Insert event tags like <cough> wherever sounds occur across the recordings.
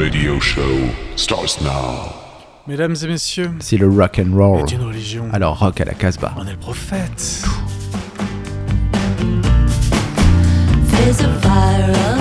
radio show starts now. Mesdames et messieurs, C'est le rock and roll. est une religion. Alors rock à la Casbah. On est le prophète. There's a fire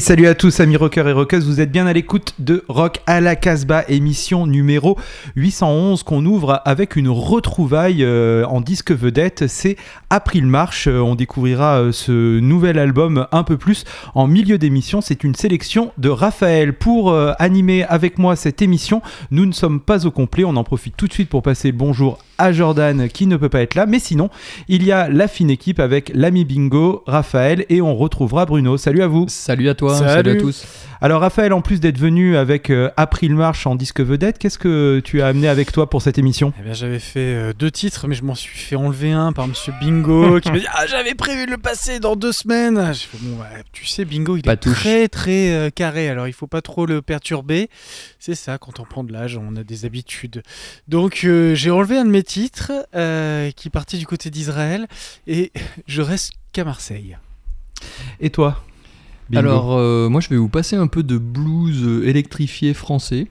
salut à tous, amis rockers et rockeuses. Vous êtes bien à l'écoute de Rock à la Casbah, émission numéro 811 qu'on ouvre avec une retrouvaille euh, en disque vedette. C'est April Marche. Euh, on découvrira euh, ce nouvel album un peu plus en milieu d'émission. C'est une sélection de Raphaël. Pour animer avec moi cette émission, nous ne sommes pas au complet. On en profite tout de suite pour passer bonjour à Jordan qui ne peut pas être là. Mais sinon, il y a la fine équipe avec l'ami Bingo, Raphaël et on retrouvera Bruno. Salut à vous. Salut à toi, Salut. salut, à tous. Alors Raphaël, en plus d'être venu avec euh, April Marche en disque vedette, qu'est-ce que tu as amené avec toi pour cette émission? Eh bien, j'avais fait euh, deux titres, mais je m'en suis fait enlever un par Monsieur Bingo <laughs> qui m'a dit Ah, j'avais prévu de le passer dans deux semaines. J'ai fait, bon, ouais, tu sais, Bingo, il Pas est touche. très, très euh, carré, alors il faut pas trop le perturber. C'est ça, quand on prend de l'âge, on a des habitudes. Donc, euh, j'ai enlevé un de mes titres euh, qui partait du côté d'Israël et je reste qu'à Marseille. Et toi Bingo Alors, euh, moi, je vais vous passer un peu de blues euh, électrifié français.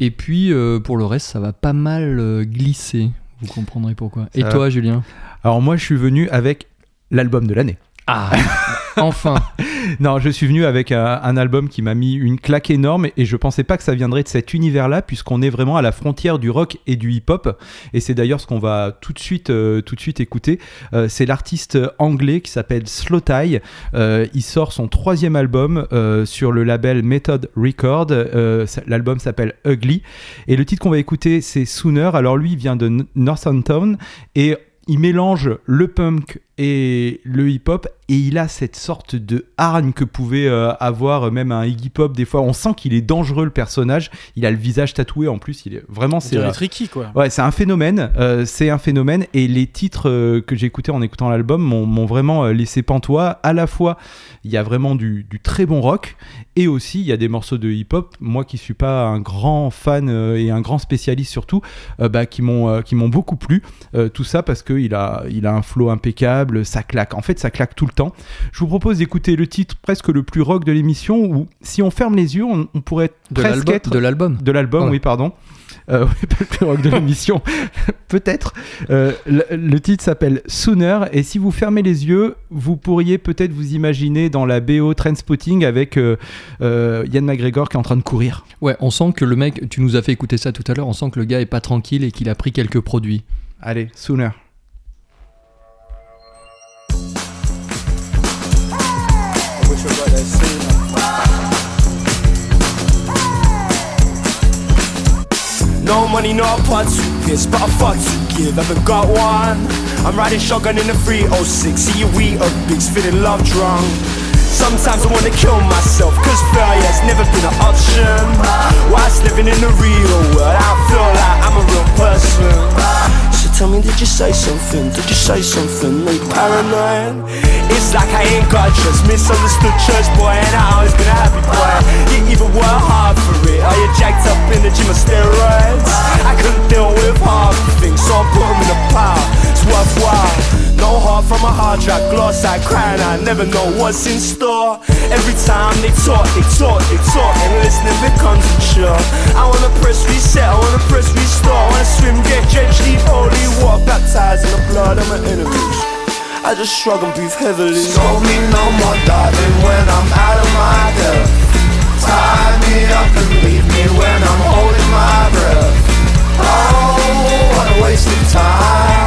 Et puis, euh, pour le reste, ça va pas mal glisser. Vous comprendrez pourquoi. Ça Et va. toi, Julien Alors moi, je suis venu avec l'album de l'année. Ah <laughs> Enfin Non, je suis venu avec un, un album qui m'a mis une claque énorme et je pensais pas que ça viendrait de cet univers-là puisqu'on est vraiment à la frontière du rock et du hip-hop et c'est d'ailleurs ce qu'on va tout de suite, euh, tout de suite écouter. Euh, c'est l'artiste anglais qui s'appelle Slow Tie. Euh, il sort son troisième album euh, sur le label Method Record. Euh, L'album s'appelle Ugly et le titre qu'on va écouter c'est Sooner. Alors lui il vient de Northampton et il mélange le punk et le hip-hop et il a cette sorte de hargne que pouvait euh, avoir même un Iggy Pop des fois. On sent qu'il est dangereux le personnage. Il a le visage tatoué en plus. Il est vraiment c'est euh, tricky, quoi. Ouais, c'est un phénomène. euh, c'est un phénomène. Et les titres euh, que j'ai écoutés en écoutant l'album m'ont vraiment laissé pantois. À la fois, il y a vraiment du, du très bon rock. Et aussi, il y a des morceaux de hip-hop. Moi qui suis pas un grand fan euh, et un grand spécialiste surtout, euh, bah, qui m'ont euh, qui m'ont beaucoup plu. Tout ça parce qu'il a, il a un flow impeccable. Ça claque. En fait, ça claque tout le temps. Je vous propose d'écouter le titre presque le plus rock de l'émission où, si on ferme les yeux, on, on pourrait De presque l'album. être De l'album. de l'album, oui, pardon. Euh, <laughs> oui, pas le plus rock de l'émission, <laughs> peut-être. Euh, le, le titre s'appelle Sooner, et si vous fermez les yeux, vous pourriez peut-être vous imaginer dans la BO Trendspotting avec euh, euh, Yann McGregor qui est en train de courir. Ouais, on sent que le mec, tu nous as fait écouter ça tout à l'heure, on sent que le gars est pas tranquille et qu'il a pris quelques produits. Allez, Sooner. No money, no part to piss, but a fuck to give. Haven't got one? I'm riding shotgun in the 306. See you eat a bigs, feeling love drunk. Sometimes I wanna kill myself, cause failure's never been an option. Whilst living in the real world, I feel like I'm a real person. So tell me, did you say something? Did you say something? Are you paranoid? It's like I ain't got trust. Misunderstood church boy, and I always been a happy boy. You even work hard for it. Are you jacked up in the gym of steroids? I couldn't deal with the things, so I put 'em in a pile. No heart from a hard drive, gloss I cry and I never know what's in store. Every time they talk, they talk, they talk, and listening becomes a chore. I wanna press reset, I wanna press restore, I wanna swim, get drenched, deep, holy water, baptized in the blood of my enemies. I just shrug and breathe heavily. Scold me no more, darling, when I'm out of my depth. Tie me up and leave me when I'm holding my breath. Oh, what a waste of time,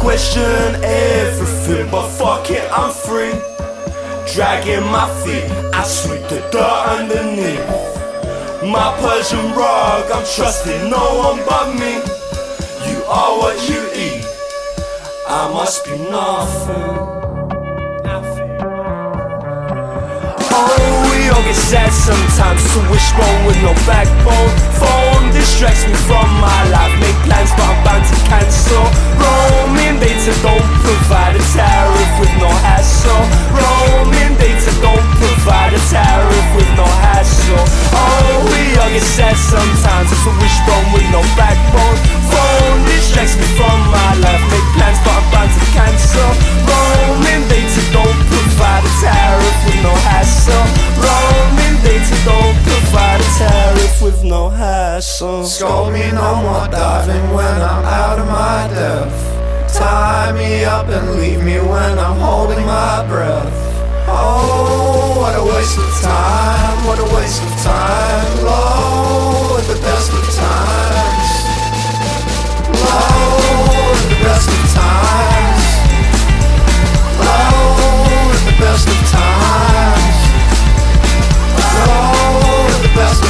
Question everything, but fuck it, I'm free. Dragging my feet, I sweep the dirt underneath. My Persian rug, I'm trusting no one but me. You are what you eat. I must be nothing. Oh, all get sad sometimes. So wishbone with no backbone. Phone distracts me from my life. Make plans, but I'm bound to cancel. Roaming data don't provide a tariff with no hassle. Roaming data don't provide a tariff with no hassle. Oh, we all get sad sometimes. It's a wishbone with no backbone. Phone distracts me from my life. Make plans, but I'm bound to cancel. Roaming data don't provide a tariff with no hassle. Roaming data don't provide a tariff with no hassle. Scold me no more, darling, when I'm out of my depth. Tie me up and leave me when I'm holding my breath. Oh, what a waste of time, what a waste of time. Low at the best of times. Low at the best of times. Best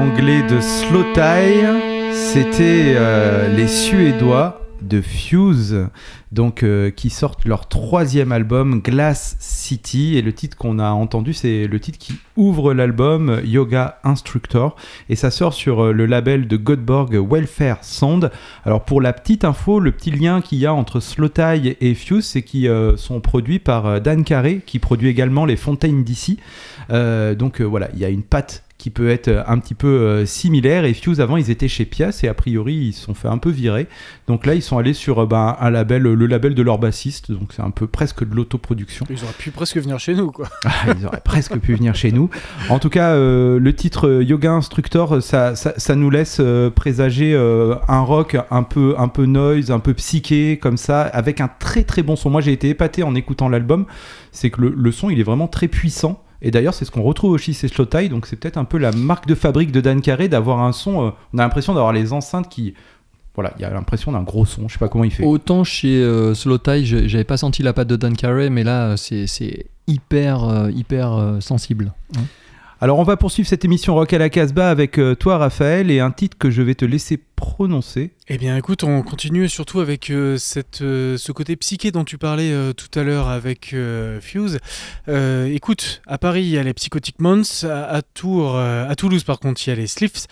l'anglais de Slow Tie, c'était euh, les Suédois de Fuse, donc euh, qui sortent leur troisième album Glass City et le titre qu'on a entendu c'est le titre qui ouvre l'album Yoga Instructor et ça sort sur euh, le label de Godborg Welfare Sound. Alors pour la petite info, le petit lien qu'il y a entre Slow Tie et Fuse c'est qu'ils sont produits par Dan Carey qui produit également les Fontaine d'ici. Donc voilà, il y a une patte qui peut être euh, un petit peu euh, similaire. Et Fuse, avant, ils étaient chez Pias et a priori, ils se sont fait un peu virer. Donc là, ils sont allés sur euh, ben, un label, le label de leur bassiste. Donc c'est un peu presque de l'autoproduction. Ils auraient pu presque venir chez nous, quoi. <laughs> Ah, ils auraient presque pu venir chez nous. En tout cas, euh, le titre Yoga Instructor, ça, ça, ça nous laisse présager euh, un rock un peu, un peu noise, un peu psyché, comme ça, avec un très très bon son. Moi, j'ai été épaté en écoutant l'album. C'est que le, le son, il est vraiment très puissant. Et d'ailleurs, c'est ce qu'on retrouve aussi chez Slow Tie, donc c'est peut-être un peu la marque de fabrique de Dan Carey d'avoir un son. euh, on a l'impression d'avoir les enceintes qui. Voilà, il y a l'impression d'un gros son, je sais pas comment il fait. Autant chez euh, je- j'avais pas senti la patte de Dan Carey, mais là, euh, c'est hyper, euh, hyper sensible. hein. Alors, on va poursuivre cette émission Rock à la Casbah avec euh, toi, Raphaël, et un titre que je vais te laisser prononcer. Eh bien, écoute, on continue surtout avec euh, cette, euh, ce côté psyché dont tu parlais tout à l'heure avec Fuse. Écoute, à Paris, il y a les Psychotic Months. À, Tours, à Toulouse, par contre, il y a les Sliffs.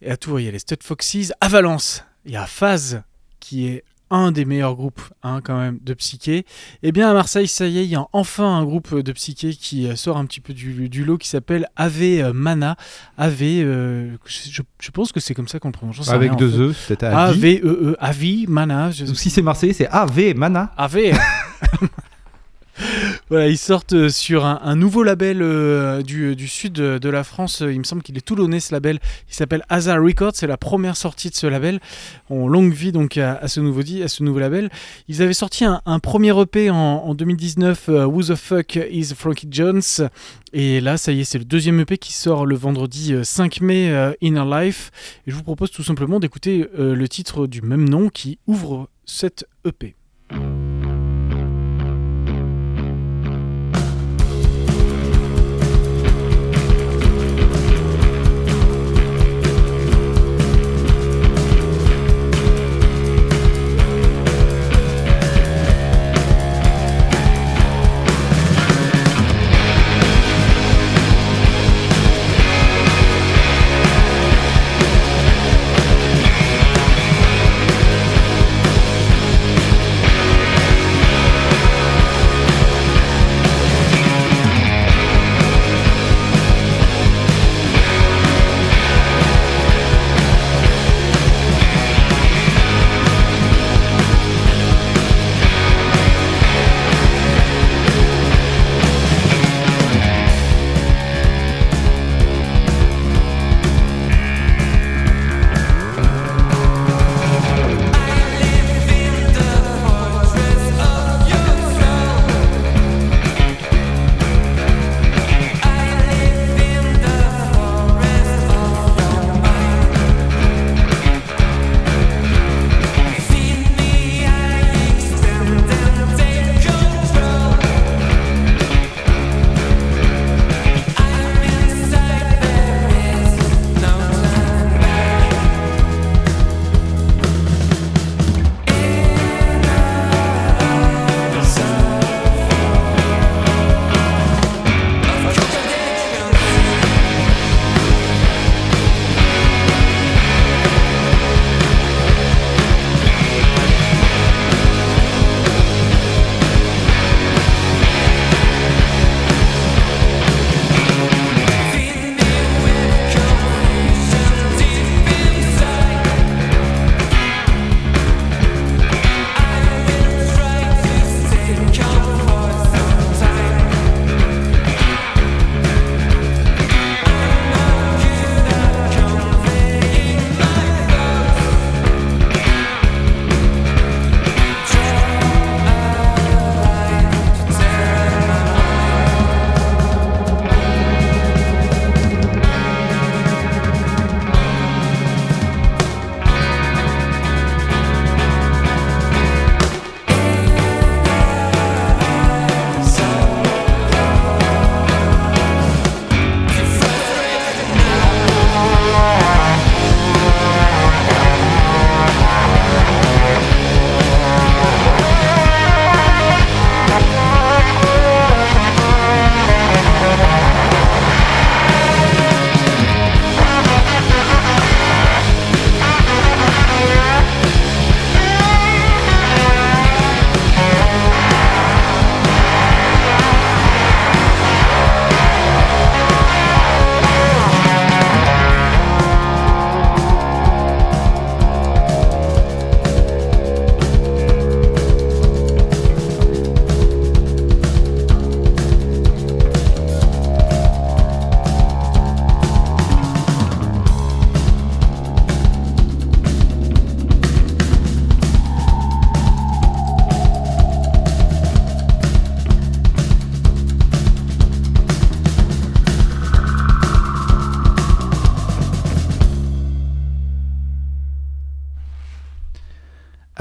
Et à Tours, il y a les Stud Foxes. À Valence, il y a Phase, qui est un des meilleurs groupes hein, quand même de psyché. Et bien à Marseille, ça y est, il y a enfin un groupe de psyché qui euh, sort un petit peu du, du lot qui s'appelle Ave euh, Mana. Ave, euh, je, je pense que c'est comme ça qu'on le prononce. Avec rien, en deux fait. E, peut-être A Avi. V E E Avi Mana. je- Ou si c'est Marseillais, c'est AV Mana. Ave. <laughs> Voilà, ils sortent euh, sur un, nouveau label euh, du, du sud de, la France. Euh, Il me semble qu'il est toulonnais ce label. Il s'appelle Hazard Records. C'est la première sortie de ce label. En longue vie donc à, ce nouveau à ce nouveau label. Ils avaient sorti un, premier EP en, en 2019. euh, Who the fuck is Frankie Jones Et là, ça y est, c'est le deuxième EP qui sort le vendredi euh, 5 mai. euh, Inner Life. Et je vous propose tout simplement d'écouter euh, le titre du même nom qui ouvre cette E EP.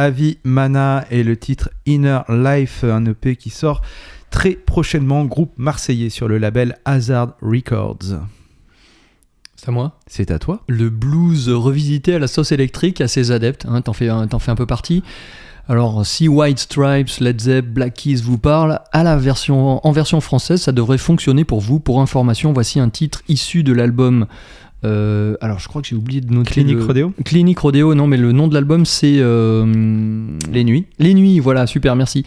Avi Mana et le titre Inner Life, un EP qui sort très prochainement, groupe marseillais sur le label Hazard Records. C'est à moi? C'est à toi Le blues revisité à la sauce électrique, à ses adeptes, hein, t'en fais, fais un peu partie. Alors, si White Stripes, Led Zepp, Black Keys vous parlent, à la version, en version française, ça devrait fonctionner pour vous. Pour information, voici un titre issu de l'album Euh, alors, je crois que j'ai oublié de noter. Clinique le- Rodeo Clinique Rodeo, non, mais le nom de l'album, c'est. euh, Les Nuits. Les Nuits, voilà, super, merci.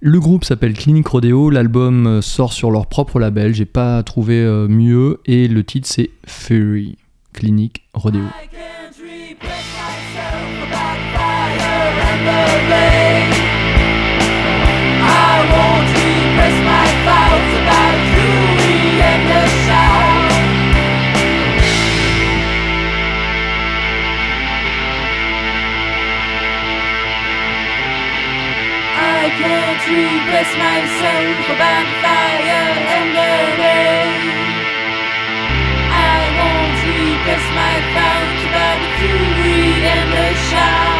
Le groupe s'appelle Clinique Rodeo, l'album euh, sort sur leur propre label, j'ai pas trouvé mieux, et le titre c'est Fury, Clinique Rodeo. I can't I can't repress myself about fire and the rain. I won't repress my thoughts about the fury and the shouts.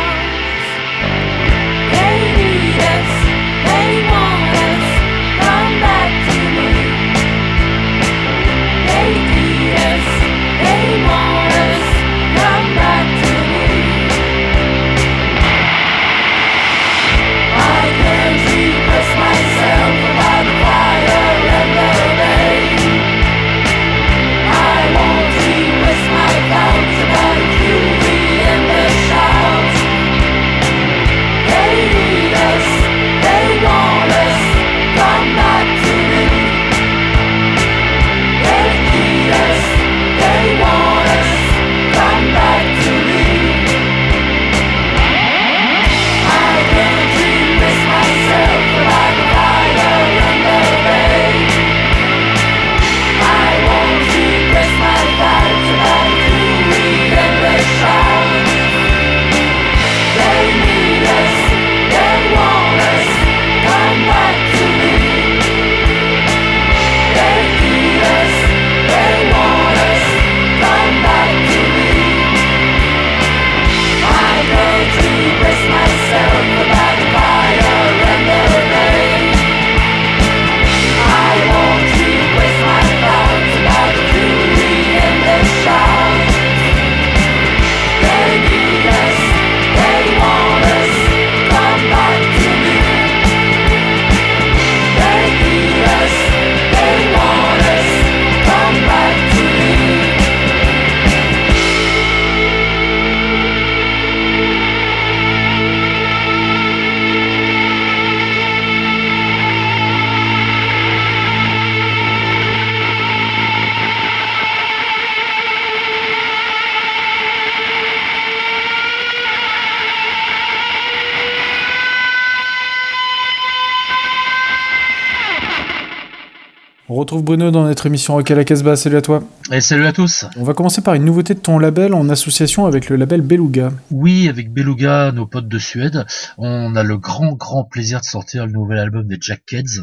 Bruno dans notre émission Rock à la Casbah. Salut à toi. Et salut à tous. On va commencer par une nouveauté de ton label en association avec le label Beluga. Oui, avec Beluga, nos potes de Suède, on a le grand, grand plaisir de sortir le nouvel album des Jack Kids.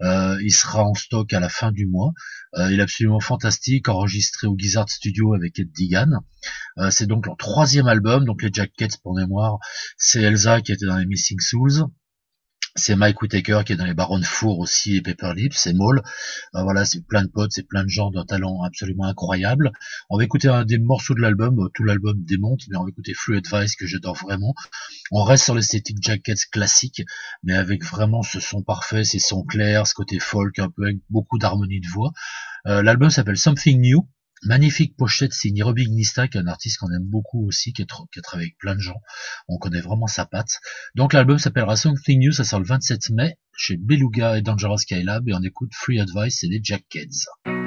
Euh, il sera en stock à la fin du mois. Euh, il est absolument fantastique, enregistré au Gizzard Studio avec Ed Digan. Euh, c'est donc leur troisième album, donc les Jack Kids pour mémoire. C'est Elsa qui était dans les Missing Souls. C'est Mike Whittaker qui est dans les Barons de Four aussi et Pepper Lips, c'est Maul. Euh, voilà, c'est plein de potes, c'est plein de gens d'un talent absolument incroyable. On va écouter un des morceaux de l'album, euh, tout l'album démonte, mais on va écouter Free Advice que j'adore vraiment. On reste sur l'esthétique Jackets classique, mais avec vraiment ce son parfait, ces sons clairs, ce côté folk un peu avec beaucoup d'harmonie de voix. Euh, l'album s'appelle Something New. Magnifique pochette signé Robbie Gnista, qui est un artiste qu'on aime beaucoup aussi, qui a travaillé avec plein de gens. On connaît vraiment sa patte. Donc l'album s'appellera Something New, ça sort le 27 mai chez Beluga et Dangerous Skylab et on écoute Free Advice et les Jack Kids.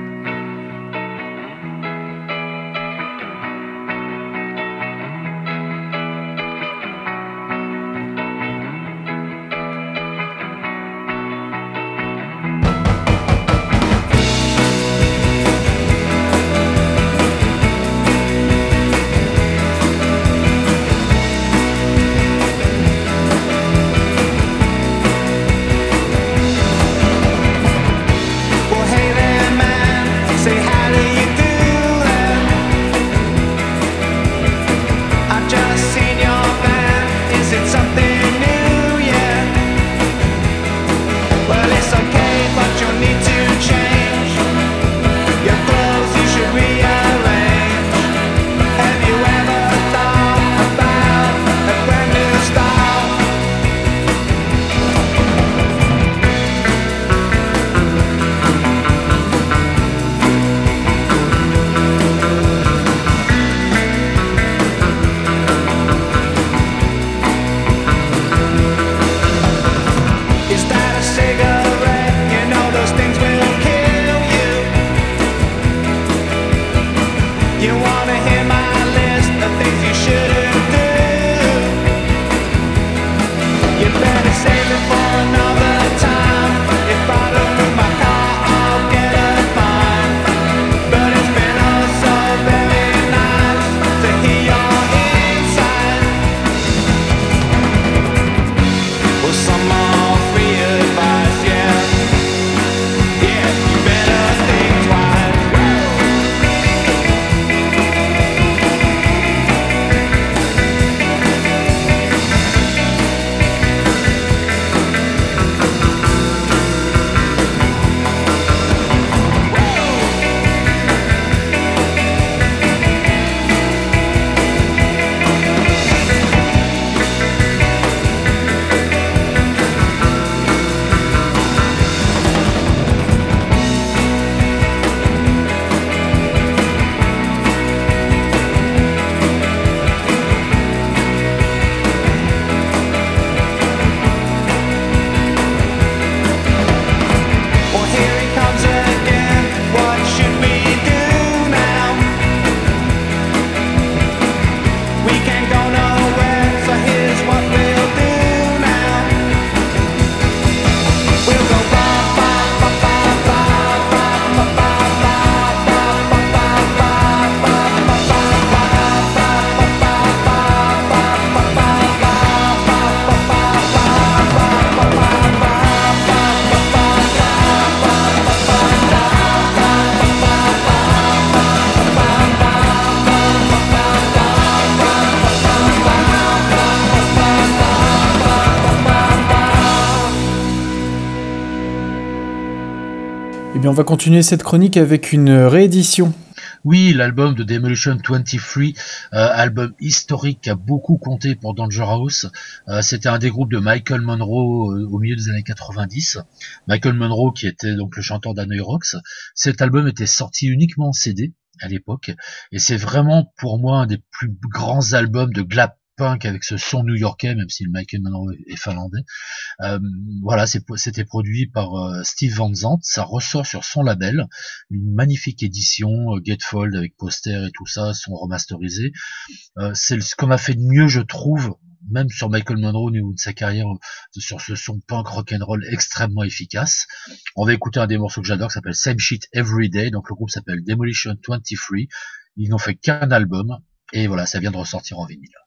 Eh bien, on va continuer cette chronique avec une réédition. Oui, l'album de Demolition 23, euh, album historique qui a beaucoup compté pour Danger House. Euh, C'était un des groupes de Michael Monroe euh, au milieu des années 90. Michael Monroe qui était donc le chanteur d'Hanoi Rocks. Cet album était sorti uniquement en CD à l'époque et c'est vraiment pour moi un des plus grands albums de glam punk avec ce son new-yorkais, même si le Michael Monroe est finlandais. Euh, voilà, c'était produit par euh, Steve Van Zandt. Ça ressort sur son label, une magnifique édition euh, Gatefold avec poster et tout ça, sont remasterisés. Euh, c'est ce qu'on a fait de mieux, je trouve, même sur Michael Monroe au niveau de sa carrière, euh, sur ce son punk rock'n'roll extrêmement efficace. On va écouter un des morceaux que j'adore, qui s'appelle Same Shit Every Day. Donc le groupe s'appelle Demolition 23. Ils n'ont fait qu'un album. Et voilà, ça vient de ressortir en vinyle.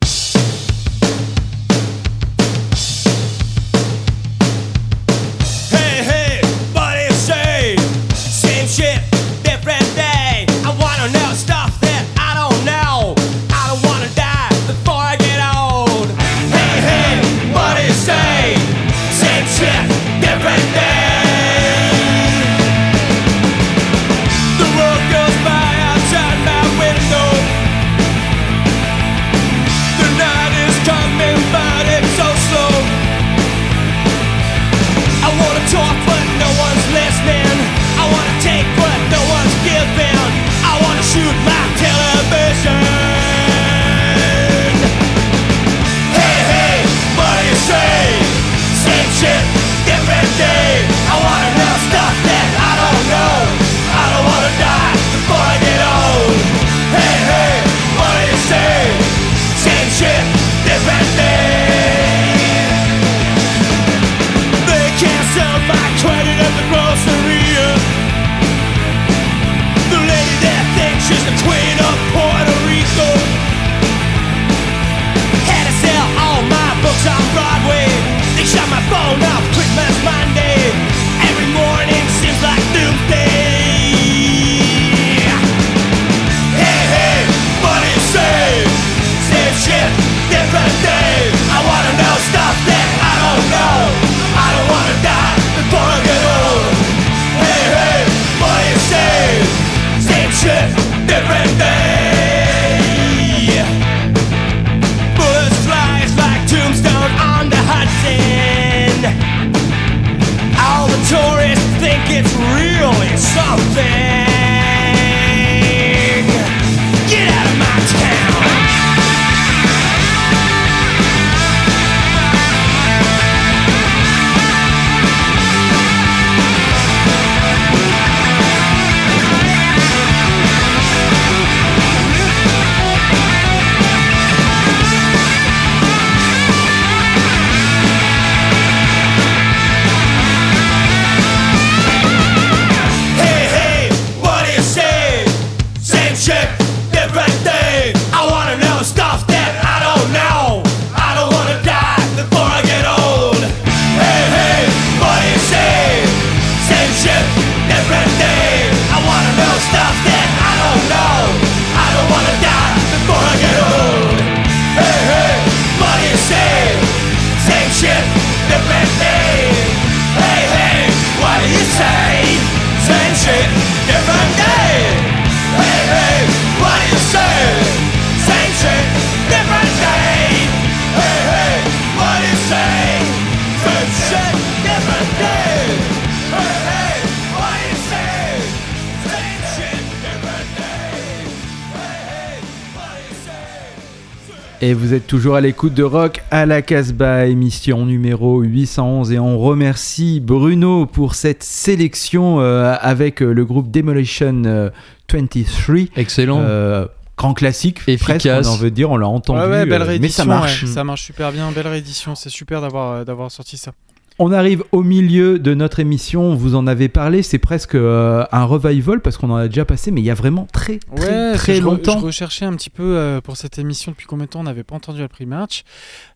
Et vous êtes toujours à l'écoute de Rock à la Casbah, émission numéro 811. Et on remercie Bruno pour cette sélection euh, avec euh, le groupe Demolition euh, 23. Excellent. Euh, grand classique, Efficace. presque, on en veut dire, on l'a entendu. Ouais, ouais, belle euh, mais réédition. ça marche. ouais, ça marche super bien, belle réédition. C'est super d'avoir d'avoir sorti ça. On arrive au milieu de notre émission, vous en avez parlé, c'est presque euh, un revival parce qu'on en a déjà passé, mais il y a vraiment très très, Ouais, très je, re- longtemps. je recherchais un petit peu euh, pour cette émission depuis combien de temps on n'avait pas entendu la pre-match.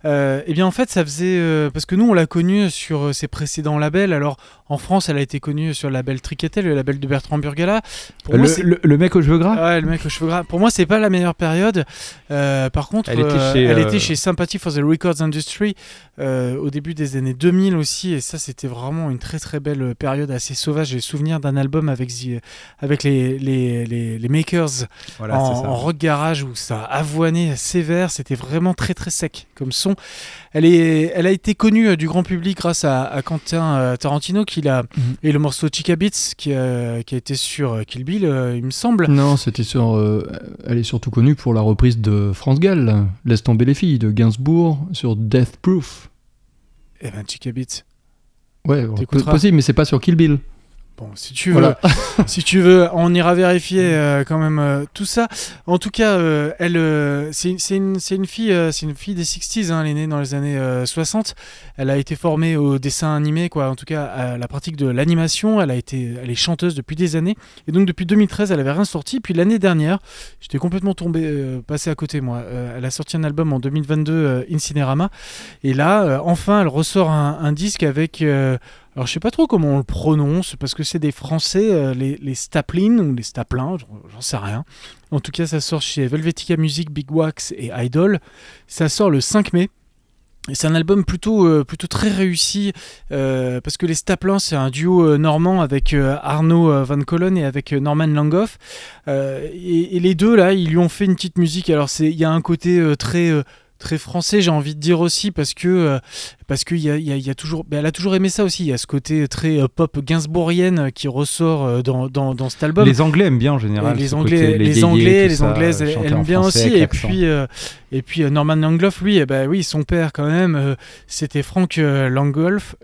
Euh, eh bien, en fait, ça faisait. euh, parce que nous, on l'a connue sur euh, ses précédents labels. Alors, en France, elle a été connue sur le label Triquetel, le label de Bertrand Burgala. Pour moi, Le, c'est- le- le mec aux cheveux gras? Ouais, le mec aux cheveux gras. Pour moi, c'est pas la meilleure période. Euh, par contre, Elle était chez, elle euh, était chez Sympathy for the Records Industry euh, au début des années 2000 aussi. Aussi, et ça c'était vraiment une très très belle période assez sauvage. J'ai souvenir d'un album avec, The- avec les, les, les, les Makers Voilà, en, en rock garage où ça avoinait sévère, c'était vraiment très très sec comme son. Elle, est, elle a été connue euh, du grand public grâce à, à Quentin euh, Tarantino qui l'a, Mhm. et le morceau Chica Beats qui, a- qui a été sur euh, Kill Bill, euh, il me semble. Non, c'était sur. euh, elle est surtout connue pour la reprise de France Gall. Laisse tomber les filles, de Gainsbourg, sur Death Proof. Eh ben Chica Beats. Ouais, possible, mais c'est pas sur Kill Bill. Bon, si tu veux, Voilà. <laughs> si tu veux, on ira vérifier euh, quand même euh, tout ça. En tout cas, euh, elle, c'est une, c'est une fille, c'est une fille des 60s. hein, elle est née dans les années euh, 60. Elle a été formée au dessin animé, quoi. En tout cas, à la pratique de l'animation. Elle a été, elle est chanteuse depuis des années. Et donc depuis 2013, elle avait rien sorti. Puis l'année dernière, j'étais complètement tombé, passé à côté moi. Elle a sorti un album en 2022, euh, Incinerama. Et là, enfin, elle ressort un, un disque avec. Alors je sais pas trop comment on le prononce parce que c'est des Français, euh, les, les Staplin ou les Staplin, j'en sais rien. En tout cas, ça sort chez Velvetica Music, Big Wax et Idol. Ça sort le 5 mai. C'est un album plutôt, euh, plutôt très réussi euh, parce que les Staplin c'est un duo normand avec Arnaud Van Collen et avec Norman Langhoff. Et, les deux là, ils lui ont fait une petite musique. Alors il y a un côté très très français, j'ai envie de dire aussi parce que parce qu'il y a, y y toujours, ben, elle a toujours aimé ça aussi. Il y a ce côté très euh, pop gainsbourgienne euh, qui ressort euh, dans, dans, dans cet album. Les Anglais aiment bien en général. Les Anglais, côté, les, yéyés, Anglais, les ça, Anglaises aiment en bien français aussi. Et puis, euh, et puis Norman Langloff, lui, eh ben oui, son père quand même, euh, c'était Frank Langloff,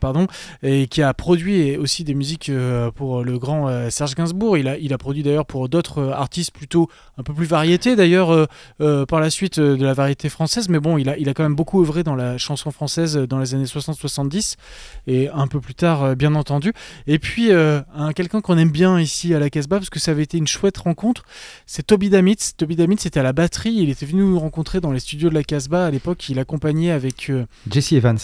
pardon, et qui a produit aussi des musiques euh, pour le grand Serge Gainsbourg. Il a, il a produit d'ailleurs pour d'autres artistes plutôt un peu plus variétés d'ailleurs par la suite de la variété française. Mais bon, il a, il a quand même beaucoup œuvré dans la chanson française euh, dans les années 60-70 et un peu plus tard, euh, bien entendu. Et puis, euh, un, quelqu'un qu'on aime bien ici à la Casbah, parce que ça avait été une chouette rencontre, c'est Toby Damitz. Toby Damitz était à la batterie, il était venu nous rencontrer dans les studios de la Casbah à l'époque, il accompagnait avec, Jesse Evans.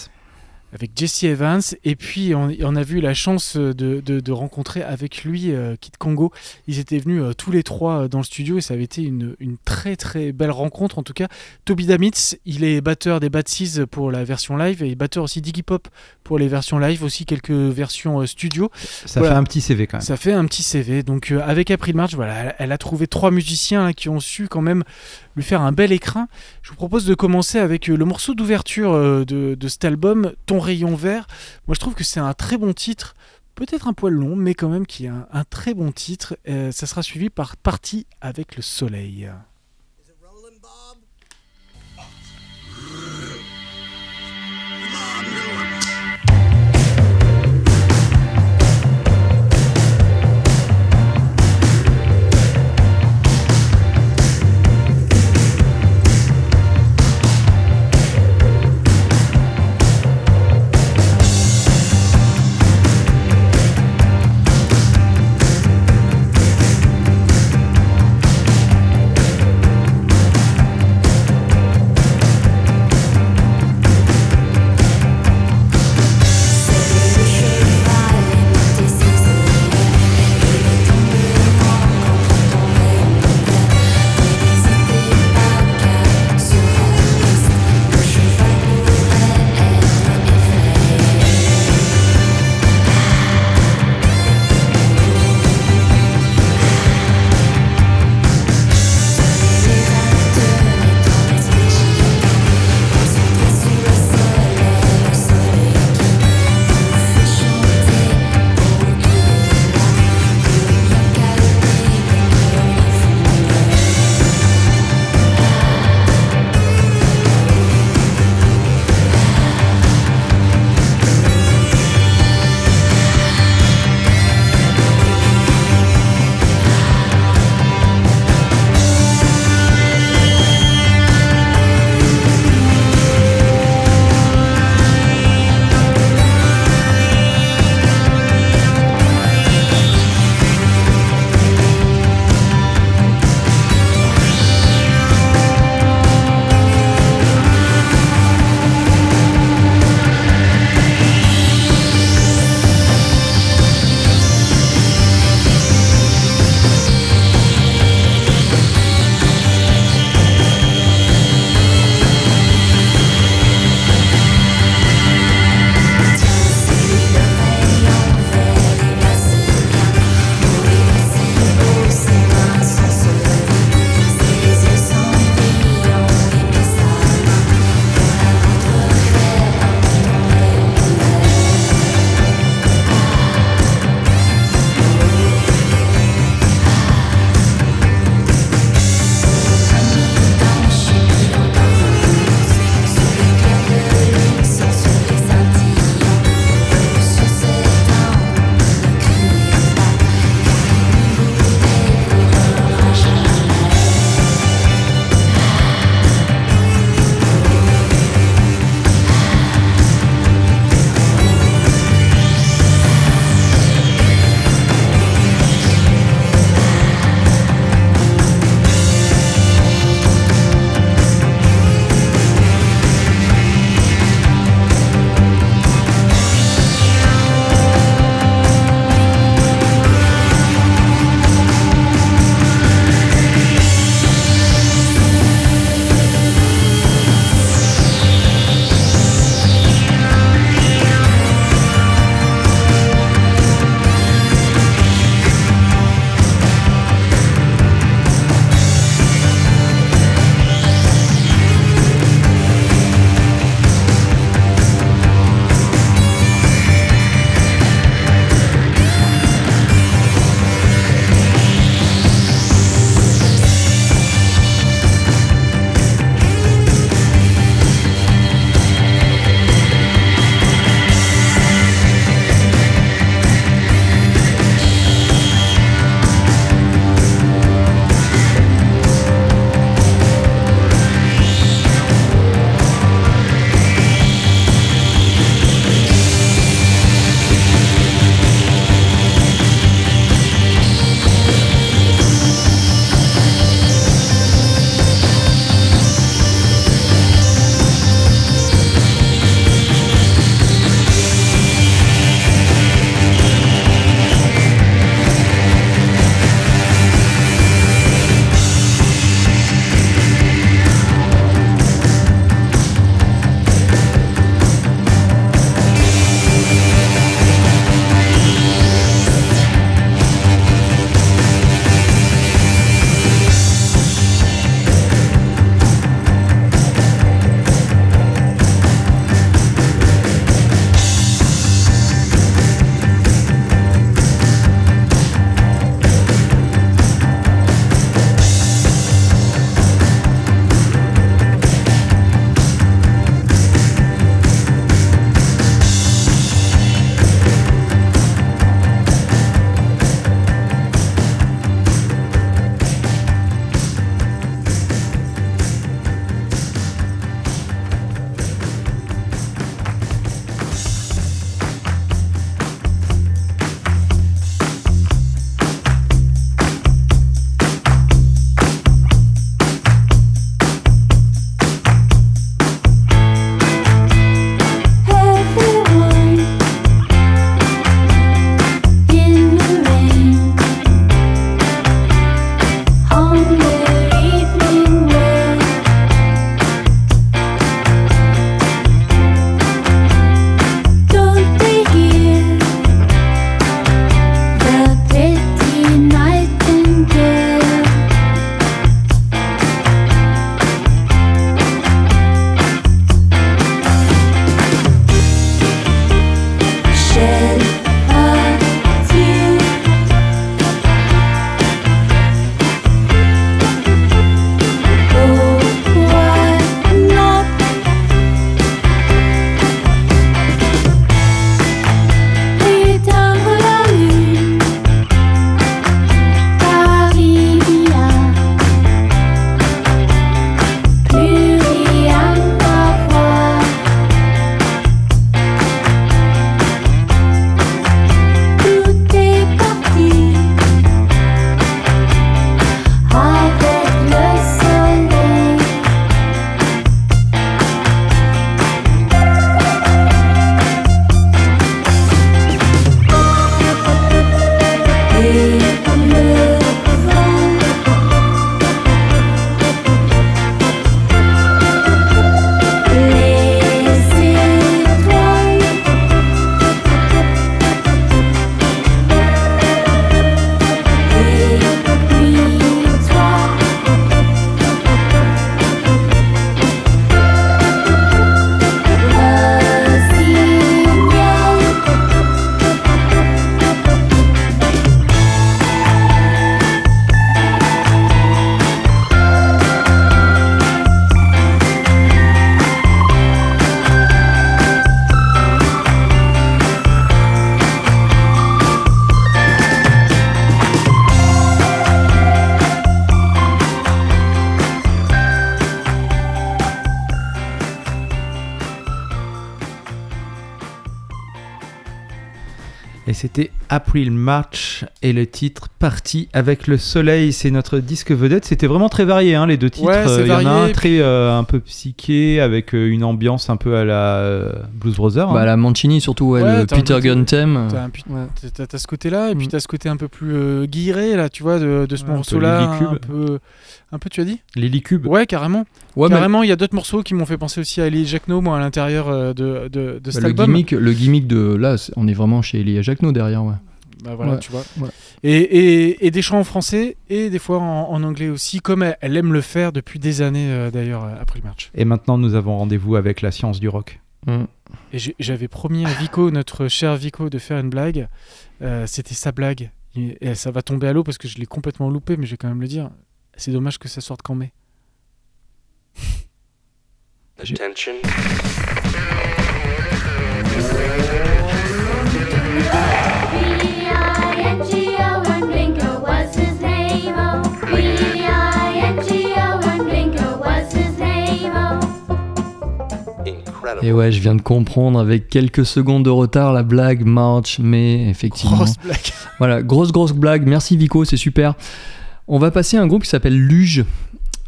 Avec Jesse Evans, et puis on, on a vu la chance de, de- de rencontrer avec lui euh, Kid Congo. Ils étaient venus euh, tous les trois euh, dans le studio et ça avait été une, une très très belle rencontre. En tout cas, Toby Damitz, il est batteur des Bad Seeds pour la version live et batteur aussi d'Iggy Pop pour les versions live, aussi quelques versions euh, studio. Ça Voilà. fait un petit CV quand même. Ça fait un petit CV. Donc avec April March, voilà, elle, elle a trouvé trois musiciens là, qui ont su quand même faire un bel écrin. Je vous propose de commencer avec euh, le morceau d'ouverture euh, de, cet album, Ton rayon vert. Moi je trouve que c'est un très bon titre. Peut-être un poil long, mais quand même qui est un, un très bon titre. Euh, ça sera suivi par Partie avec le soleil. C'était April March et le titre Parti avec le soleil. C'est notre disque vedette. C'était vraiment très varié, hein, les deux titres. Ouais, c'est Euh, Il y en a varié, un très euh, un peu psyché avec euh, une ambiance un peu à la euh, Blues Brothers. hein. Bah, la Mancini, surtout, ouais, Ouais, le Peter Gunn theme. T'as ce côté-là, et puis Mm. t'as ce côté un peu plus euh, guiré, là, tu vois, de, de ce Ouais, un peu morceau-là. Un peu, un peu, tu as dit Lily Cube. Ouais, carrément. Ouais, carrément, il y a d'autres morceaux qui m'ont fait penser aussi à Ellie Jackno, moi, à l'intérieur euh, de, de, de cet le album. gimmick, le gimmick de là, on est vraiment chez Elia Jacquenot derrière, ouais. Bah voilà, Ouais. tu vois. Ouais. Et, et, et des chants en français et des fois en, en anglais aussi, comme elle, elle aime le faire depuis des années euh, d'ailleurs euh, après le match. Et maintenant, nous avons rendez-vous avec la science du rock. Mm. Et j'avais promis à Vico, <laughs> notre cher Vico, de faire une blague. Euh, C'était sa blague. Et, et ça va tomber à l'eau parce que je l'ai complètement loupé, mais je vais quand même le dire. C'est dommage que ça sorte qu'en mai. Attention. Oh? Oh? Et ouais, je viens de comprendre avec quelques secondes de retard la blague March, mais effectivement. Grosse blague. Voilà, grosse grosse blague. Merci Vico, c'est super. On va passer à un groupe qui s'appelle Luge.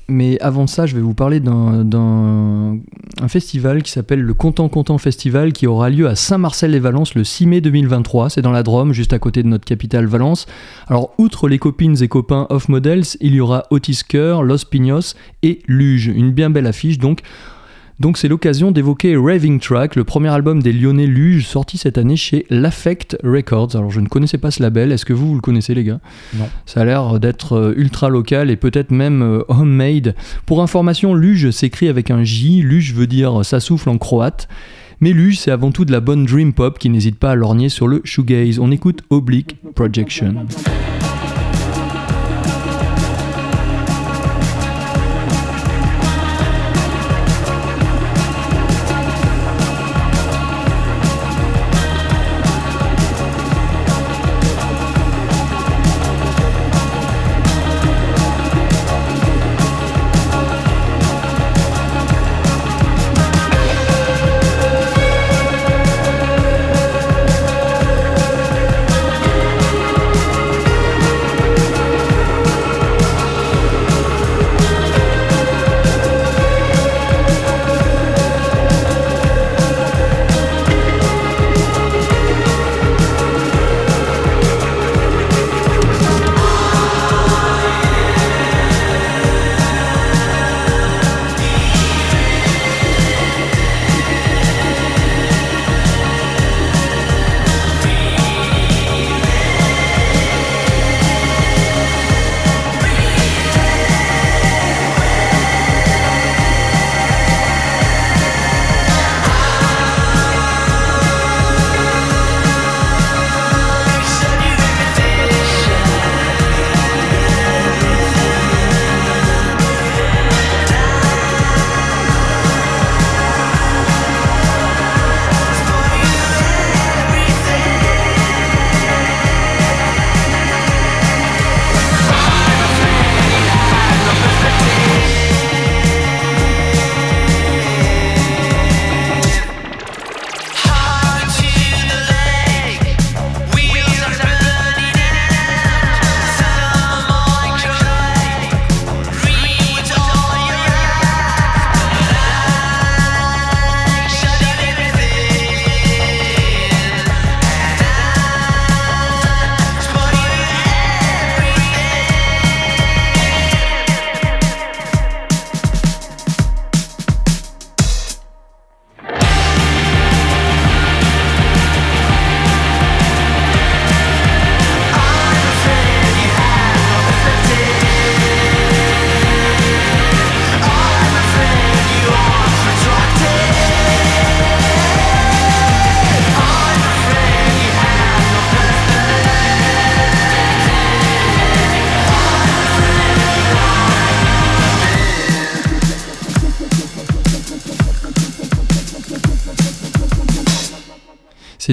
Mais avant ça, je vais vous parler d'un d'un- un festival qui s'appelle le Content Content Festival qui aura lieu à Saint-Marcel-les-Valences le 6 mai 2023. C'est dans la Drôme, juste à côté de notre capitale Valence. Alors, outre les copines et copains Off Models, il y aura Otis Kerr, Los Pinos et Luge. Une bien belle affiche donc. Donc c'est l'occasion d'évoquer Raving Track, le premier album des Lyonnais Luge, sorti cette année chez l'Affect Records. Alors je ne connaissais pas ce label, est-ce que vous, vous le connaissez les gars? Non. Ça a l'air d'être euh, ultra local et peut-être même euh, homemade. Pour information, Luge s'écrit avec un J, Luge veut dire ça souffle en croate. Mais Luge, c'est avant tout de la bonne dream pop qui n'hésite pas à lorgner sur le shoegaze. On écoute Oblique Projection.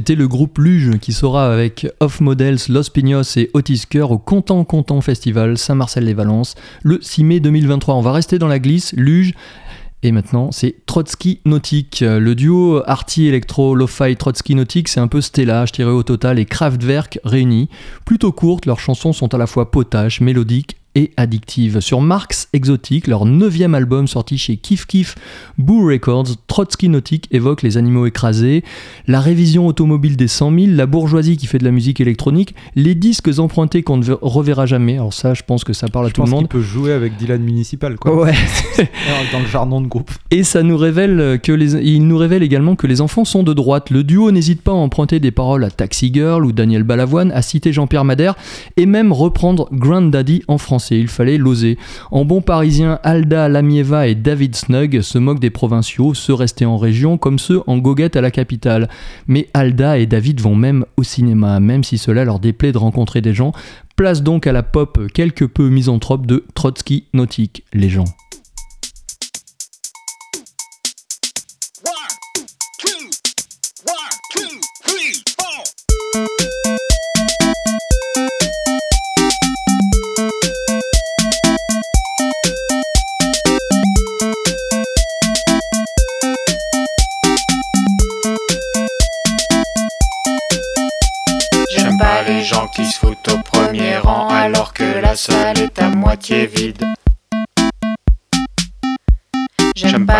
C'était le groupe Luge qui sera avec Off Models, Los Pinos et Otis Kerr au Content Content Festival Saint-Marcel-les-Valences le 6 mai 2023. On va rester dans la glisse. Luge Et maintenant, c'est Trotsky Nautique. Le duo Arty Electro Lo-Fi Trotsky Nautique, c'est un peu Stella, je dirais au total, et Kraftwerk réunis. Plutôt courtes, leurs chansons sont à la fois potaches, mélodiques et addictives. Sur Marx Exotique, leur neuvième album sorti chez Kif Kif Boo Records, Trotsky Nautique évoque les animaux écrasés, la révision automobile des 100 000, la bourgeoisie qui fait de la musique électronique, les disques empruntés qu'on ne ver- reverra jamais. Alors ça, je pense que ça parle à Je tout le monde. peut jouer avec Dylan Municipal, quoi. Ouais. <laughs> Dans le jargon de groupe. Et ça nous révèle que les, il nous révèle également que les enfants sont de droite. Le duo n'hésite pas à emprunter des paroles à Taxi Girl ou Daniel Balavoine, à citer Jean-Pierre Madère et même reprendre Granddaddy en français. Il fallait l'oser. En bon parisien, Alda Lamieva et David Snug se moquent des provinciaux, ceux restés en région comme ceux en goguette à la capitale. Mais Alda et David vont même au cinéma, même si cela leur déplaît de rencontrer des gens. Place donc à la pop quelque peu misanthrope de Trotsky Nautique, les gens.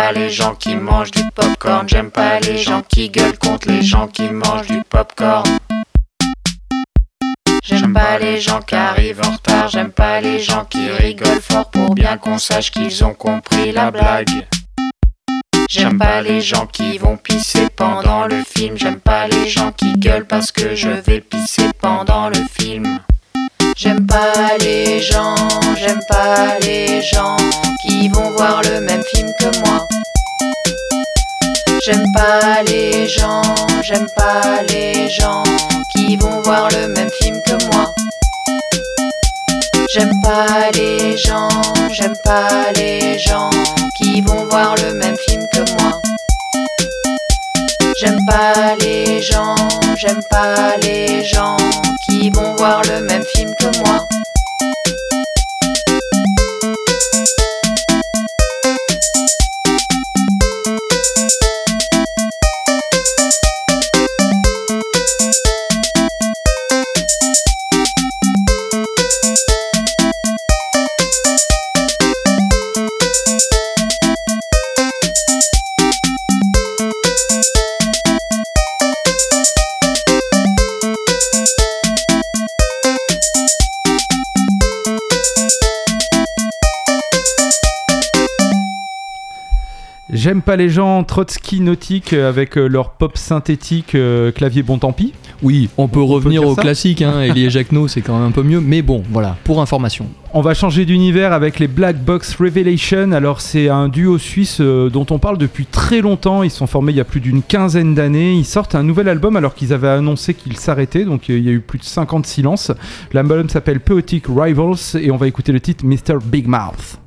Pas les gens qui mangent du popcorn, j'aime pas les gens qui gueulent contre les gens qui mangent du popcorn. J'aime pas les gens qui arrivent en retard, j'aime pas les gens qui rigolent fort pour bien qu'on sache qu'ils ont compris la blague. J'aime pas les gens qui vont pisser pendant le film, j'aime pas les gens qui gueulent parce que je vais pisser pendant le film. J'aime pas les gens, j'aime pas les gens qui vont voir le même film que moi. J'aime pas les gens, j'aime pas les gens qui vont voir le même film que moi. J'aime pas les gens, j'aime pas les gens qui vont voir le même film que moi. J'aime pas les gens, j'aime pas les gens qui vont voir le même film que moi. J'aime pas les gens Trotsky Nautique euh, avec euh, leur pop synthétique euh, clavier bon tant pis. Oui, on peut revenir au ça classique, hein, <laughs> Elie Jacquenot, c'est quand même un peu mieux, mais bon, voilà, pour information. On va changer d'univers avec les Black Box Revelation. Alors c'est un duo suisse euh, dont on parle depuis très longtemps. Ils sont formés il y a plus d'une quinzaine d'années. Ils sortent un nouvel album alors qu'ils avaient annoncé qu'ils s'arrêtaient. Donc il y a eu plus de 50 silences. L'album s'appelle Poetic Rivals et on va écouter le titre Mr. Big Mouth.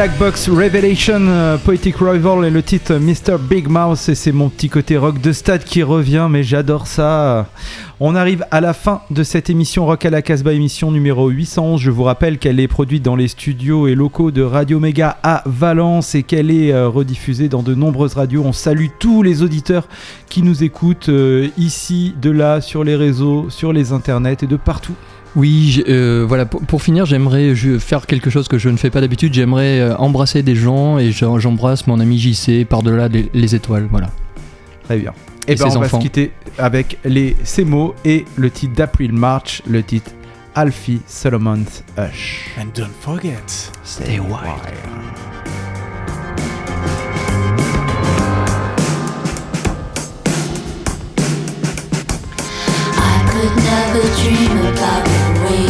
Black Box Revelation, euh, Poetic Rival et le titre Mr. Big Mouth et c'est mon petit côté rock de stade qui revient mais j'adore ça. On arrive à la fin de cette émission Rock à la Casbah, émission numéro 811. Je vous rappelle qu'elle est produite dans les studios et locaux de Radio Méga à Valence et qu'elle est euh, rediffusée dans de nombreuses radios. On salue tous les auditeurs qui nous écoutent euh, ici, de là, sur les réseaux, sur les internets et de partout. Oui, euh, voilà, pour, pour finir, j'aimerais faire quelque chose que je ne fais pas d'habitude. J'aimerais euh, embrasser des gens et j'embrasse mon ami JC par-delà les, les étoiles. Voilà. Très bien. Et, Et ben ses on va enfants. se quitter avec les ces mots et le titre d'April March, le titre Alfie Solomon's Hush. And don't forget, stay wild. Never dream about the way